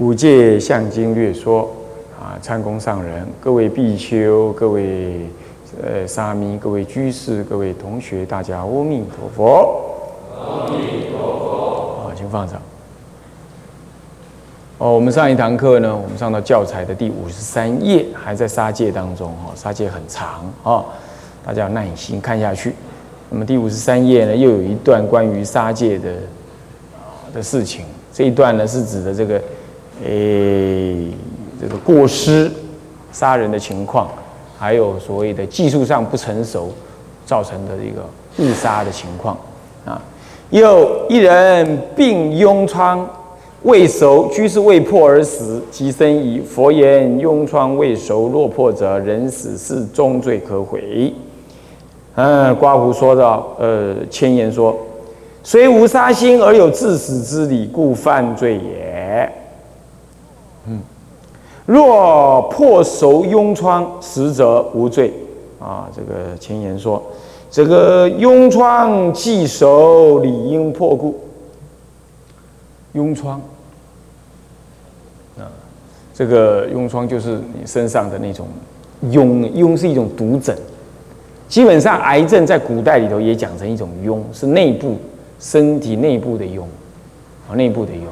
五戒相经略说啊，参公上人，各位比丘，各位呃沙弥，各位居士，各位同学，大家阿弥陀佛。阿弥陀佛。好，请放上。哦，我们上一堂课呢，我们上到教材的第五十三页，还在杀戒当中哦，杀戒很长哦，大家要耐心看下去。那么第五十三页呢，又有一段关于杀戒的的事情，这一段呢是指的这个。诶，这个过失杀人的情况，还有所谓的技术上不成熟造成的一个误杀的情况啊。又一人病痈疮未熟，居士未破而死，即生疑。佛言：痈疮未熟，若破者人死是重罪可悔。嗯，刮胡说道，呃，千言说，虽无杀心而有致死之理，故犯罪也。嗯，若破熟痈疮，实则无罪。啊，这个前言说，这个痈疮既熟，理应破故。痈疮，啊，这个痈疮就是你身上的那种痈，痈是一种毒疹。基本上，癌症在古代里头也讲成一种痈，是内部身体内部的痈，啊，内部的痈。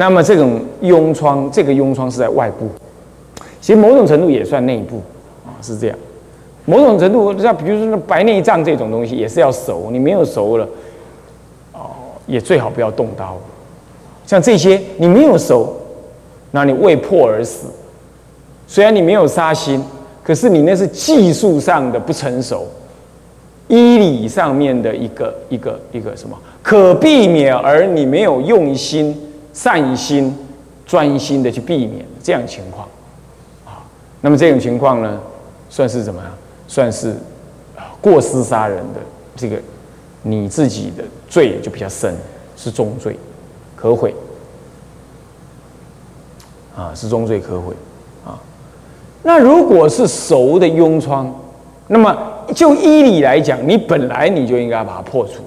那么这种痈疮，这个痈疮是在外部，其实某种程度也算内部啊，是这样。某种程度像比如说白内障这种东西，也是要熟，你没有熟了，哦，也最好不要动刀。像这些你没有熟，那你未破而死，虽然你没有杀心，可是你那是技术上的不成熟，医理上面的一个一个一个什么可避免，而你没有用心。善心、专心的去避免这样情况，啊，那么这种情况呢，算是怎么样？算是过失杀人的这个你自己的罪就比较深，是重罪，可悔，啊，是重罪可悔，啊，那如果是熟的痈疮，那么就医理来讲，你本来你就应该把它破除，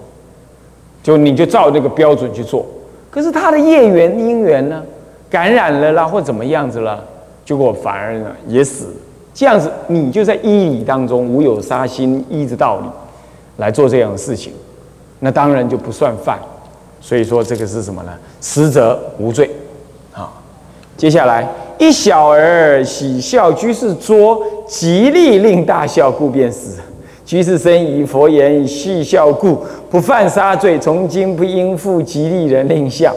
就你就照这个标准去做。可是他的业缘因缘呢，感染了啦，或怎么样子了，结果反而呢也死。这样子，你就在医理当中无有杀心医之道理来做这样的事情，那当然就不算犯。所以说这个是什么呢？实则无罪。啊，接下来一小儿喜笑居士作，极力令大笑，故便死。居士生疑，佛言：戏笑故不犯杀罪，从今不应负吉利人令笑。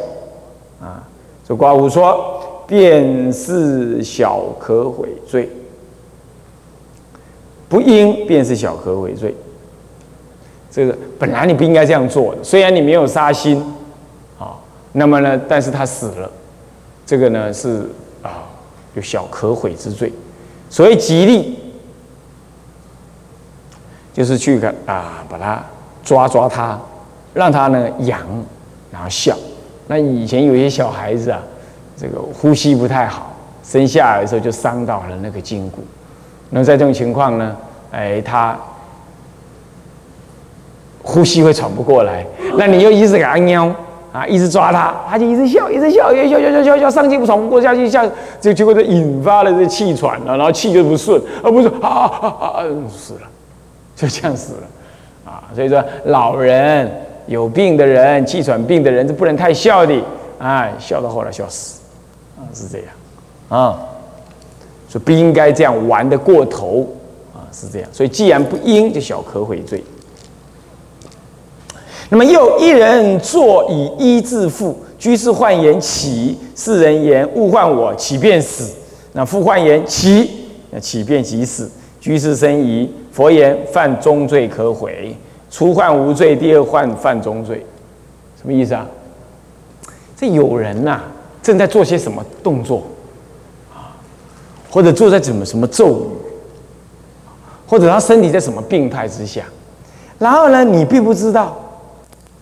啊，这刮胡说，便是小可悔罪，不应便是小可悔罪。这个本来你不应该这样做，虽然你没有杀心，啊，那么呢，但是他死了，这个呢是啊，有小可悔之罪。所谓吉利。就是去个啊，把它抓抓它，让它呢痒，然后笑。那以前有些小孩子啊，这个呼吸不太好，生下来的时候就伤到了那个筋骨。那在这种情况呢，哎，他呼吸会喘不过来。那你又一直给他喵啊，一直抓他，他就一直笑，一直笑，越笑笑笑笑笑，上气不喘不过下去，下就结果就引发了这气喘了，然后气就不顺，而不是啊啊啊死了。就这样死了，啊，所以说老人有病的人，气喘病的人是不能太笑的，哎，笑到后来笑死，啊，是这样，啊，所以不应该这样玩的过头，啊，是这样，所以既然不应，就小可悔罪。那么又一人坐以一自负，居士患言起，世人言勿患我，起便死。那复患言起，那起便即死。居士生疑，佛言：犯中罪可悔，初犯无罪，第二犯犯中罪，什么意思啊？这有人呐，正在做些什么动作啊？或者坐在怎么什么咒语，或者他身体在什么病态之下，然后呢，你并不知道，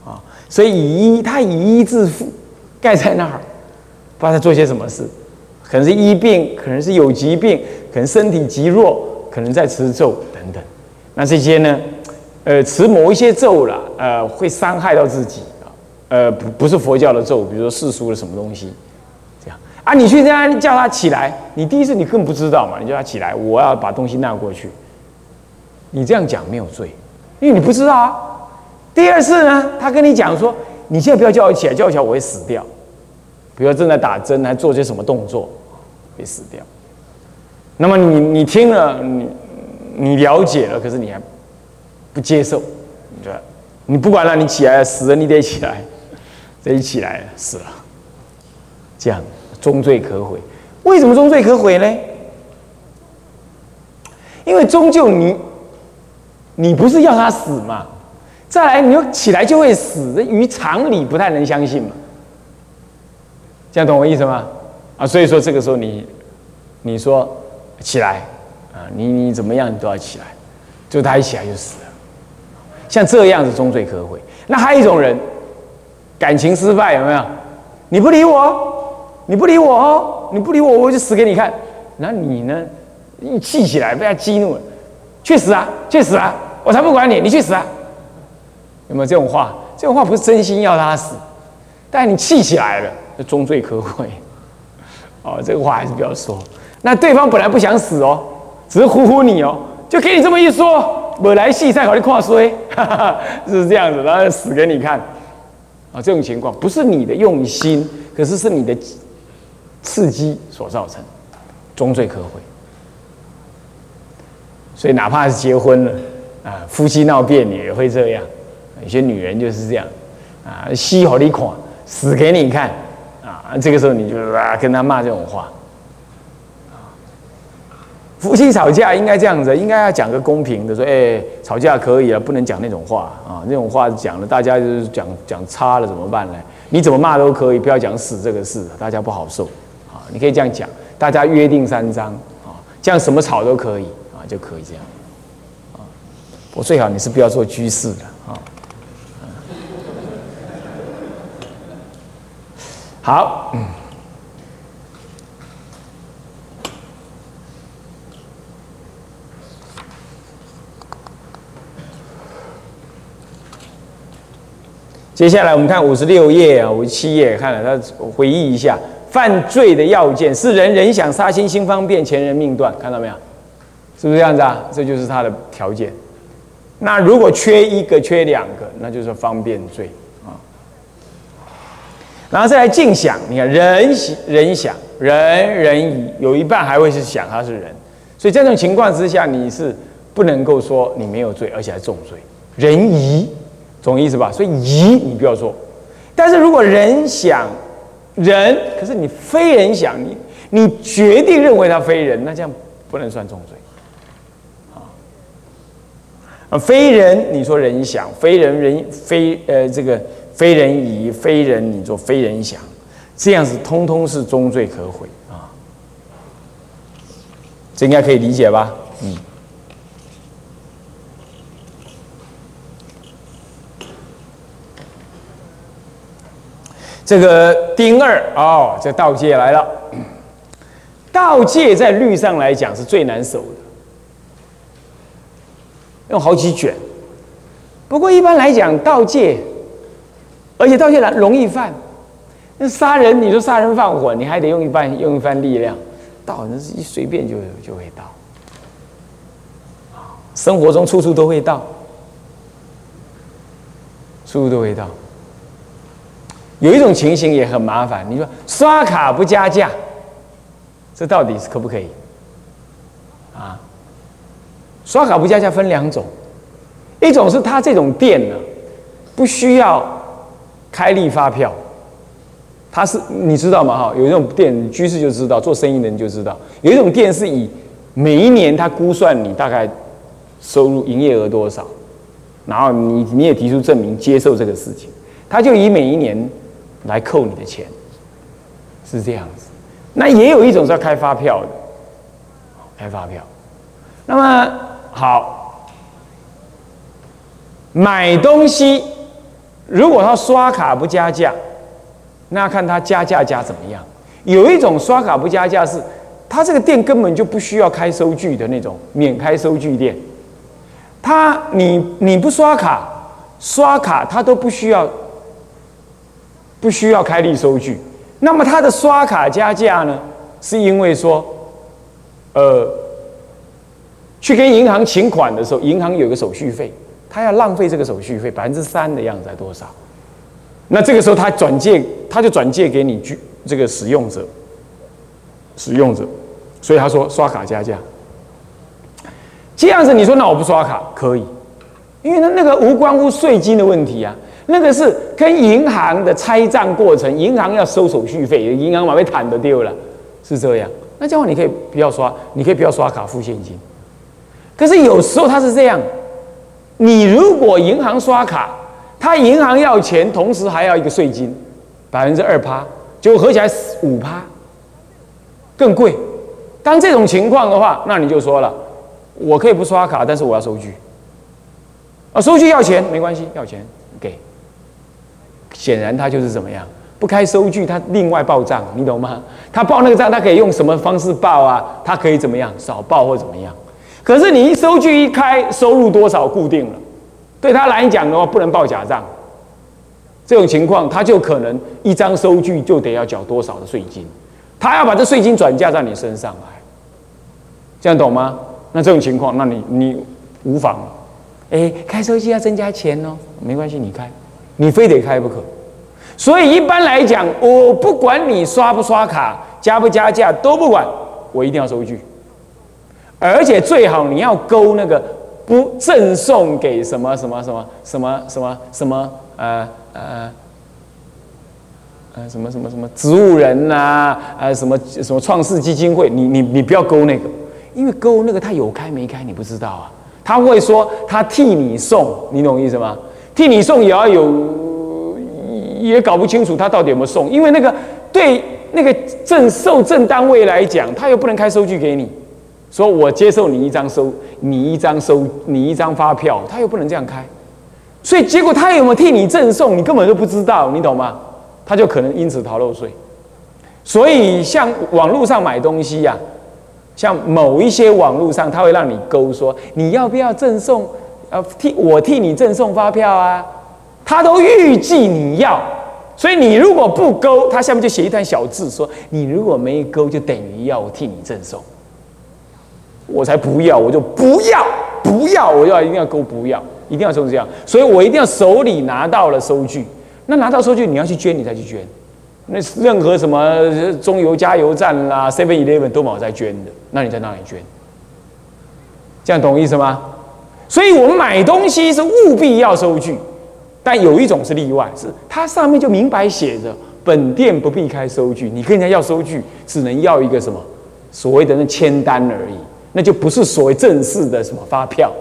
啊，所以以医他以医治父盖在那儿，不知道他做些什么事，可能是医病，可能是有疾病，可能身体极弱，可能在持咒等等。那这些呢，呃，持某一些咒了，呃，会伤害到自己啊，呃，不不是佛教的咒，比如说世俗的什么东西。这样啊，你去这样叫他起来，你第一次你更不知道嘛，你叫他起来，我要把东西拿过去。你这样讲没有罪，因为你不知道啊。第二次呢，他跟你讲说，你现在不要叫我起来，叫我起来我会死掉。比如正在打针，还做些什么动作，会死掉。那么你你听了，你你了解了，可是你还不接受，你觉得你不管了，你起来死了，你得起来，这一起来死了，这样。终罪可悔，为什么终罪可悔呢？因为终究你，你不是要他死嘛？再来，你又起来就会死，这于常理不太能相信嘛。这样懂我意思吗？啊，所以说这个时候你，你说起来啊，你你怎么样你都要起来，就他一起来就死了。像这样子终罪可悔。那还有一种人，感情失败有没有？你不理我。你不理我哦，你不理我，我就死给你看。那你呢？一气起来被他激怒了，去死啊！去死啊！我才不管你，你去死啊！有没有这种话？这种话不是真心要他死，但你气起来了，就终罪可悔。哦，这个话还是不要说。那对方本来不想死哦，只是唬唬你哦，就给你这么一说，本来戏赛好你跨衰，是这样子，然后死给你看。啊，这种情况不是你的用心，可是是你的。刺激所造成，终罪可悔。所以哪怕是结婚了啊，夫妻闹别扭也会这样。有些女人就是这样啊，戏好你款，死给你看啊。这个时候你就啊跟他骂这种话。夫妻吵架应该这样子，应该要讲个公平的，说哎，吵架可以啊，不能讲那种话啊。那种话讲了，大家就是讲讲差了怎么办呢？你怎么骂都可以，不要讲死这个事，大家不好受啊。你可以这样讲，大家约定三章啊，这样什么吵都可以啊，就可以这样啊。我最好你是不要做居士的啊。好，接下来我们看五十六页啊，五十七页看了，他回忆一下。犯罪的要件是人人想杀心心方便前人命断，看到没有？是不是这样子啊？这就是他的条件。那如果缺一个、缺两个，那就是方便罪啊。然后再来尽想，你看人人想人人疑，有一半还会是想他是人，所以这种情况之下，你是不能够说你没有罪，而且还重罪。人疑，懂意思吧？所以疑你不要做。但是如果人想。人，可是你非人想你，你决定认为他非人，那这样不能算重罪，啊，非人你说人想，非人人非呃这个非人疑，非人你说非人想，这样子通通是重罪可悔啊，这应该可以理解吧？嗯。这个丁二哦，这道戒来了。道戒在律上来讲是最难守的，用好几卷。不过一般来讲，道戒，而且道戒难容易犯。那杀人，你说杀人放火，你还得用一番用一番力量。道那是一随便就就会到。生活中处处都会到，处处都会到。有一种情形也很麻烦，你说刷卡不加价，这到底是可不可以？啊，刷卡不加价分两种，一种是他这种店呢，不需要开立发票，他是你知道吗？哈，有一种店居士就知道，做生意的人就知道，有一种店是以每一年他估算你大概收入营业额多少，然后你你也提出证明接受这个事情，他就以每一年。来扣你的钱，是这样子。那也有一种是要开发票的，开发票。那么好，买东西，如果他刷卡不加价，那看他加价加怎么样。有一种刷卡不加价是，他这个店根本就不需要开收据的那种免开收据店。他你你不刷卡，刷卡他都不需要，不需要开立收据。那么他的刷卡加价呢，是因为说，呃，去跟银行请款的时候，银行有个手续费，他要浪费这个手续费百分之三的样子，还多少？那这个时候他转借，他就转借给你居这个使用者，使用者，所以他说刷卡加价。这样子你说那我不刷卡可以，因为那那个无关乎税金的问题啊。那个是跟银行的拆账过程，银行要收手续费，银行把被坦的丢了，是这样。那这样你可以不要刷，你可以不要刷卡付现金。可是有时候他是这样，你如果银行刷卡，他银行要钱，同时还要一个税金，百分之二趴，就合起来五趴，更贵。当这种情况的话，那你就说了，我可以不刷卡，但是我要收据。啊，收据要钱没关系，要钱给。显然他就是怎么样，不开收据，他另外报账，你懂吗？他报那个账，他可以用什么方式报啊？他可以怎么样，少报或怎么样？可是你一收据一开，收入多少固定了，对他来讲的话，不能报假账。这种情况，他就可能一张收据就得要缴多少的税金，他要把这税金转嫁在你身上来，这样懂吗？那这种情况，那你你无妨，哎，开收据要增加钱哦，没关系，你开。你非得开不可，所以一般来讲，我不管你刷不刷卡、加不加价都不管，我一定要收据，而且最好你要勾那个不赠送给什么什么什么什么什么什么呃呃呃什么什么什么植物人呐，呃什么什么创世基金会，你你你不要勾那个，因为勾那个他有开没开你不知道啊，他会说他替你送，你懂意思吗？替你送也要有，也搞不清楚他到底有没有送，因为那个对那个正受正单位来讲，他又不能开收据给你，说我接受你一张收，你一张收，你一张发票，他又不能这样开，所以结果他有没有替你赠送，你根本就不知道，你懂吗？他就可能因此逃漏税。所以像网络上买东西呀，像某一些网络上，他会让你勾说你要不要赠送。呃，替我替你赠送发票啊，他都预计你要，所以你如果不勾，他下面就写一段小字说，你如果没勾，就等于要我替你赠送。我才不要，我就不要，不要，我要一定要勾，不要，一定要这样，所以我一定要手里拿到了收据。那拿到收据，你要去捐，你才去捐。那任何什么中油加油站啦，Seven Eleven 都冇在捐的，那你在哪里捐？这样懂意思吗？所以我们买东西是务必要收据，但有一种是例外，是它上面就明白写着本店不必开收据，你跟人家要收据，只能要一个什么所谓的那签单而已，那就不是所谓正式的什么发票，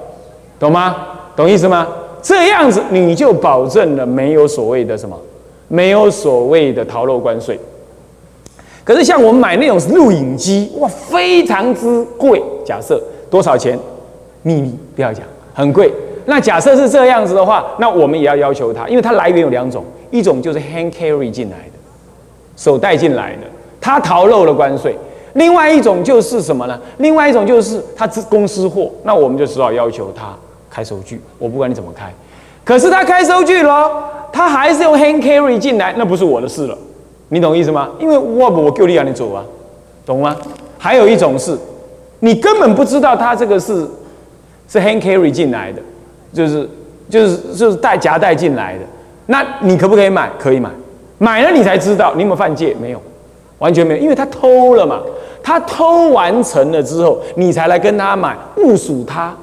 懂吗？懂意思吗？这样子你就保证了没有所谓的什么，没有所谓的逃漏关税。可是像我们买那种录影机，哇，非常之贵，假设多少钱？秘密不要讲。很贵。那假设是这样子的话，那我们也要要求他，因为它来源有两种，一种就是 hand carry 进来的，手带进来的，他逃漏了关税；另外一种就是什么呢？另外一种就是他公司货，那我们就只好要求他开收据。我不管你怎么开，可是他开收据了，他还是用 hand carry 进来，那不是我的事了。你懂意思吗？因为我我就你让你走啊，懂吗？还有一种是，你根本不知道他这个是。是 hand carry 进来的，就是就是就是带夹带进来的，那你可不可以买？可以买，买了你才知道你有没有犯戒？没有，完全没有，因为他偷了嘛，他偷完成了之后，你才来跟他买，误属他，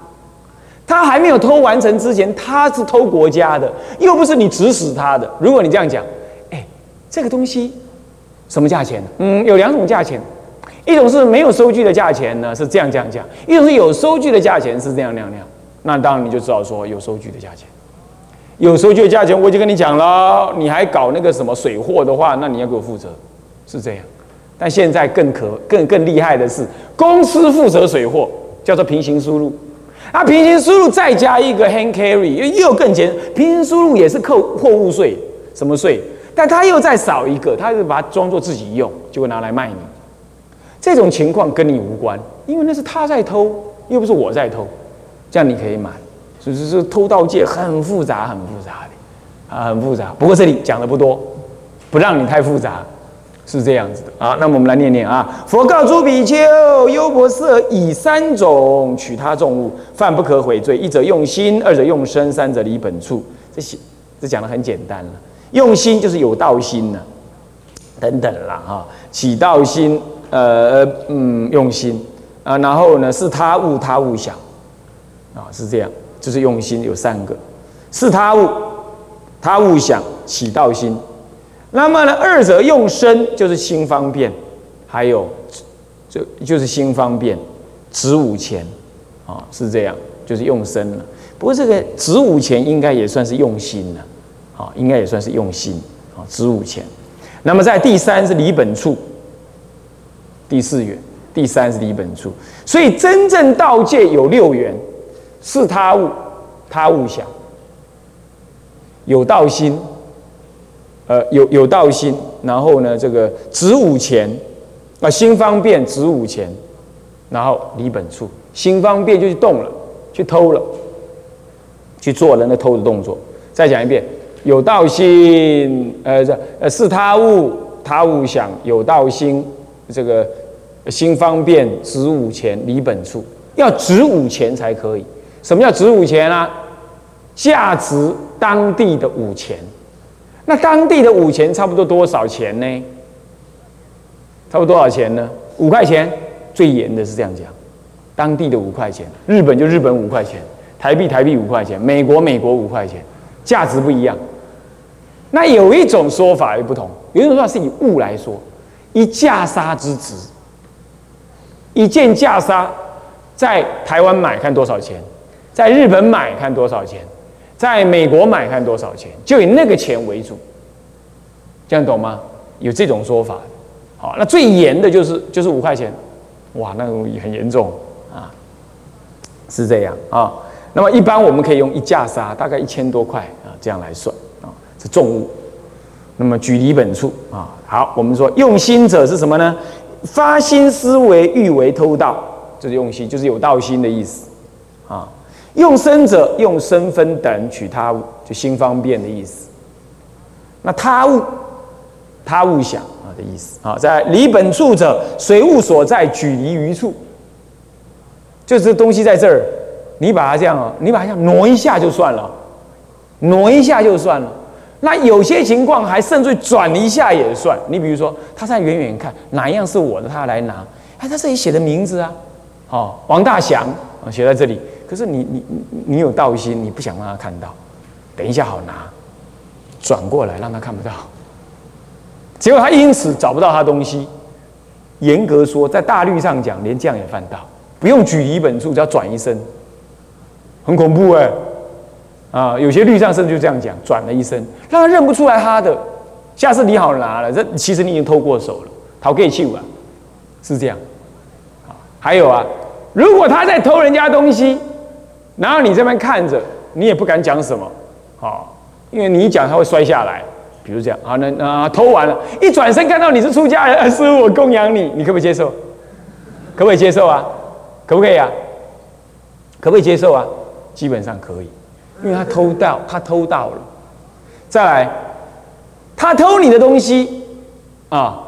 他还没有偷完成之前，他是偷国家的，又不是你指使他的。如果你这样讲，哎，这个东西什么价钱？嗯，有两种价钱。一种是没有收据的价钱呢，是这样这样讲；一种是有收据的价钱是这样那样那样。那当然你就知道说有收据的价钱，有收据的价钱我已经跟你讲了。你还搞那个什么水货的话，那你要给我负责，是这样。但现在更可更更厉害的是，公司负责水货，叫做平行输入。那，平行输入再加一个 hand carry，又又更简。平行输入也是扣货物税，什么税？但他又再少一个，他就把它装作自己用，就会拿来卖你。这种情况跟你无关，因为那是他在偷，又不是我在偷，这样你可以买。所以是偷盗界很复杂，很复杂的啊，很复杂。不过这里讲的不多，不让你太复杂，是这样子的啊。那么我们来念念啊：佛告诸比丘，优婆塞以三种取他众物，犯不可悔罪。一者用心，二者用身，三者离本处。这些这讲的很简单了。用心就是有道心呢，等等啦哈，起道心。呃嗯，用心啊，然后呢是他物，他物想啊，是这样，就是用心有三个，是他物，他物想起道心。那么呢，二者用身就是心方便，还有就就是心方便，子午钱啊，是这样，就是用身了。不过这个子午钱应该也算是用心了，啊，应该也算是用心啊，子午钱。那么在第三是离本处。第四缘，第三是离本处，所以真正道界有六缘：是他物、他物想、有道心，呃，有有道心，然后呢，这个子午前，啊，心方便，子午前，然后离本处，心方便就去动了，去偷了，去做人的偷的动作。再讲一遍：有道心，呃，这呃是他物、他物想、有道心。这个新方便，值五钱离本处，要值五钱才可以。什么叫值五钱啊？价值当地的五钱。那当地的五钱差不多多少钱呢？差不多多少钱呢？五块钱，最严的是这样讲。当地的五块钱，日本就日本五块钱，台币台币五块钱，美国美国五块钱，价值不一样。那有一种说法也不同，有一种说法是以物来说。一架沙之值，一件架沙，在台湾买看多少钱，在日本买看多少钱，在美国买看多少钱，就以那个钱为主，这样懂吗？有这种说法，好，那最严的就是就是五块钱，哇，那种很严重啊，是这样啊。那么一般我们可以用一架沙，大概一千多块啊，这样来算啊，是重物。那么举离本处啊，好，我们说用心者是什么呢？发心思维欲为偷盗，就是用心，就是有道心的意思啊。用身者用身分等取他物，就心方便的意思。那他物，他物想啊的意思啊，在离本处者，随物所在，举离于处，就是东西在这儿，你把它这样啊，你把它这样挪一下就算了，挪一下就算了。那有些情况还甚至转一下也算。你比如说，他在远远看哪一样是我的，他来拿。哎，他这里写的名字啊，哦，王大祥啊，写在这里。可是你你你有道心，你不想让他看到，等一下好拿，转过来让他看不到。结果他因此找不到他东西。严格说，在大律上讲，连这样也犯到，不用举一本处，只要转一身，很恐怖哎。啊，有些律上甚至就这样讲，转了一身，让他认不出来他的。下次你好拿了，这其实你已经偷过手了，逃给去啊，是这样。还有啊，如果他在偷人家东西，然后你这边看着，你也不敢讲什么，好，因为你一讲他会摔下来。比如这样，啊，那那偷完了，一转身看到你是出家人，师傅我供养你，你可不可以接受？可不可以接受啊？可不可以啊？可不可以接受啊？基本上可以。因为他偷盗，他偷盗了。再来，他偷你的东西啊，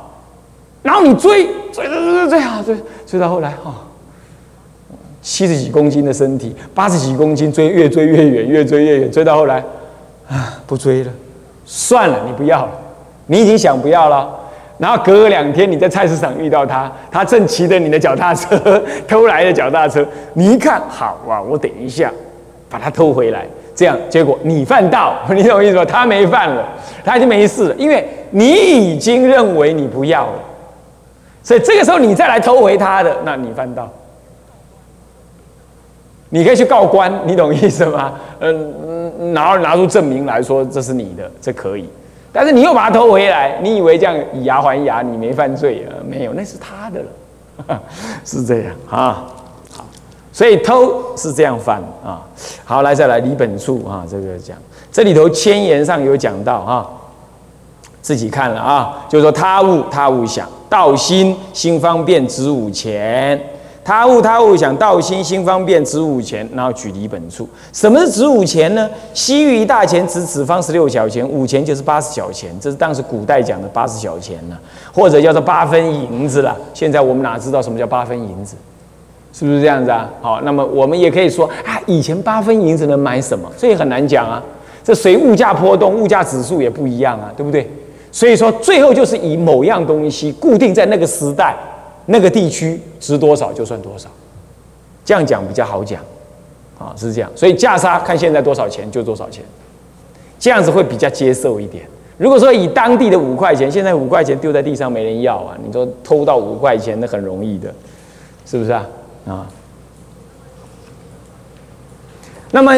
然后你追追追追追追啊追追到后来哈，七十几公斤的身体，八十几公斤追越追越远，越追越远，追到后来啊不追了，算了，你不要了，你已经想不要了。然后隔两天你在菜市场遇到他，他正骑着你的脚踏车偷来的脚踏车，你一看好啊，我等一下把它偷回来。这样，结果你犯道，你懂我意思吗？他没犯了，他就没事了，因为你已经认为你不要了，所以这个时候你再来偷回他的，那你犯道，你可以去告官，你懂意思吗？嗯，然后拿出证明来说这是你的，这可以，但是你又把它偷回来，你以为这样以牙还牙，你没犯罪啊？没有，那是他的了，是这样啊。所以偷是这样犯啊。好，来再来离本处啊，这个讲这里头千言上有讲到啊，自己看了啊，就是说他物他物想，道心心方便子午前。他物他物想，道心心方便，子午钱，然后举离本处。什么是子午钱呢？西域一大钱，指此方十六小钱，五钱就是八十小钱，这是当时古代讲的八十小钱呢，或者叫做八分银子了。现在我们哪知道什么叫八分银子？是不是这样子啊？好，那么我们也可以说啊，以前八分银子能买什么？这也很难讲啊。这随物价波动，物价指数也不一样啊，对不对？所以说最后就是以某样东西固定在那个时代。那个地区值多少就算多少，这样讲比较好讲，啊是这样，所以价差看现在多少钱就多少钱，这样子会比较接受一点。如果说以当地的五块钱，现在五块钱丢在地上没人要啊，你说偷到五块钱那很容易的，是不是啊？啊，那么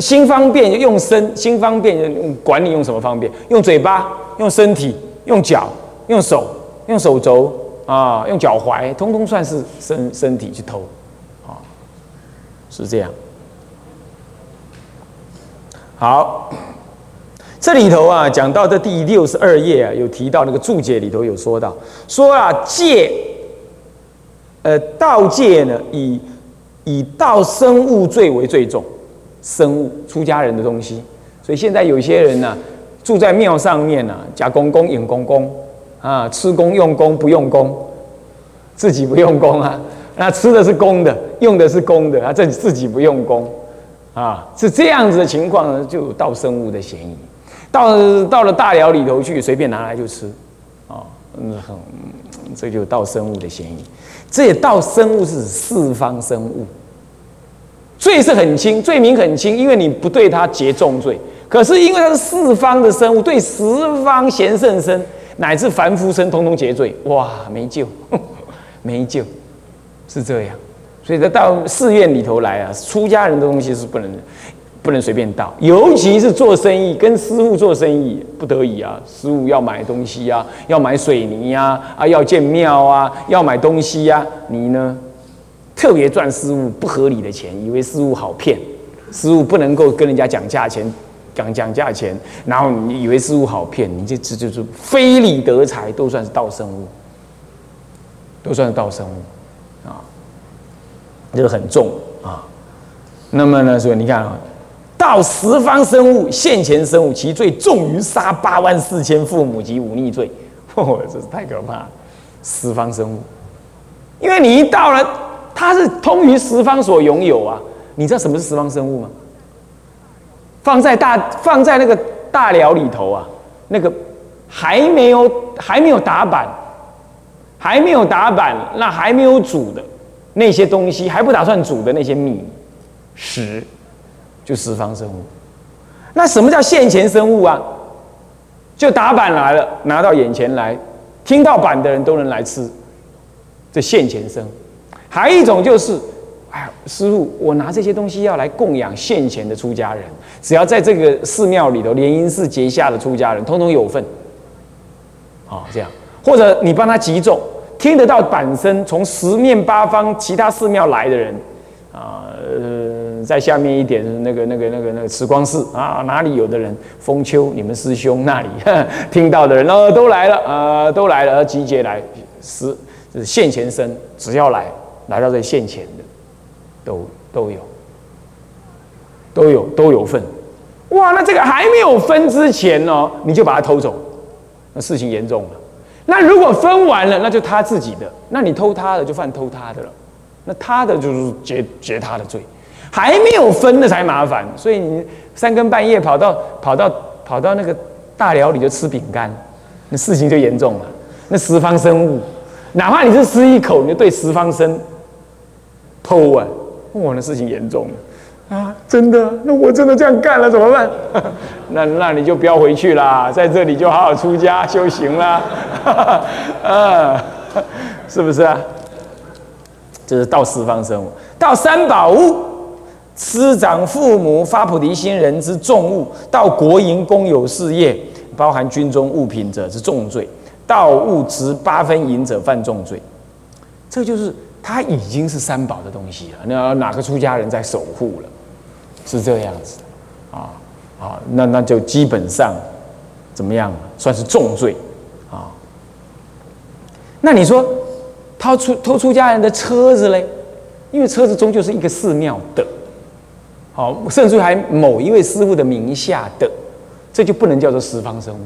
心方便用身，心方便用管你用什么方便？用嘴巴，用身体，用脚，用手，用手肘。啊，用脚踝，通通算是身身体去偷，啊，是这样。好，这里头啊，讲到这第六十二页啊，有提到那个注解里头有说到，说啊，戒，呃，盗戒呢，以以盗生物罪为最重，生物出家人的东西，所以现在有些人呢，住在庙上面呢，假公公、引公公。啊，吃公用公不用公，自己不用功啊。那吃的是公的，用的是公的，啊，这自己不用功啊，是这样子的情况呢，就有盗生物的嫌疑。到到了大寮里头去，随便拿来就吃，啊，嗯，很，这就盗生物的嫌疑。这也盗生物是四方生物，罪是很轻，罪名很轻，因为你不对他结重罪。可是因为它是四方的生物，对十方贤圣身。乃至凡夫身通通结罪，哇，没救，没救，是这样。所以，他到寺院里头来啊，出家人的东西是不能不能随便盗，尤其是做生意，跟师傅做生意，不得已啊，师傅要买东西呀，要买水泥呀，啊，要建庙啊，要买东西呀，你呢，特别赚师傅不合理的钱，以为师傅好骗，师傅不能够跟人家讲价钱。讲讲价钱，然后你以为师傅好骗，你这这就是非礼得财，都算是盗生物，都算是盗生物啊，这个很重啊。那么呢，所以你看啊，到十方生物、现前生物，其罪重于杀八万四千父母及忤逆罪。哦，这是太可怕了！十方生物，因为你一到了，它是通于十方所拥有啊。你知道什么是十方生物吗？放在大放在那个大寮里头啊，那个还没有还没有打板，还没有打板，那还没有煮的那些东西，还不打算煮的那些米食，就十方生物。那什么叫现前生物啊？就打板来了，拿到眼前来，听到板的人都能来吃，这现前生。还一种就是。哎师傅，我拿这些东西要来供养现前的出家人，只要在这个寺庙里头莲因寺结下的出家人，通通有份。啊，这样，或者你帮他集众，听得到板声，从十面八方其他寺庙来的人，啊，呃，在下面一点那个那个那个那个慈光寺啊，哪里有的人，丰丘你们师兄那里听到的人哦，都来了啊，都来了，集结来，是是现前生，只要来来到这现前的。都都有，都有都有份，哇！那这个还没有分之前呢，你就把它偷走，那事情严重了。那如果分完了，那就他自己的，那你偷他的就犯偷他的了，那他的就是结结他的罪。还没有分的才麻烦，所以你三更半夜跑到跑到跑到那个大寮里就吃饼干，那事情就严重了。那十方生物，哪怕你是吃一口，你就对十方生偷啊！我的事情严重了啊！真的，那我真的这样干了怎么办？那那你就不要回去啦，在这里就好好出家修行啦，啊，是不是啊？这是到四方生物，到三宝物，师长父母发菩提心人之重物，到国营公有事业，包含军中物品者是重罪，盗物值八分银者犯重罪。这就是他已经是三宝的东西了，那哪个出家人在守护了？是这样子啊啊，那那就基本上怎么样，算是重罪啊。那你说偷出偷出家人的车子嘞？因为车子终究是一个寺庙的，好，甚至还某一位师傅的名下的，这就不能叫做十方生物，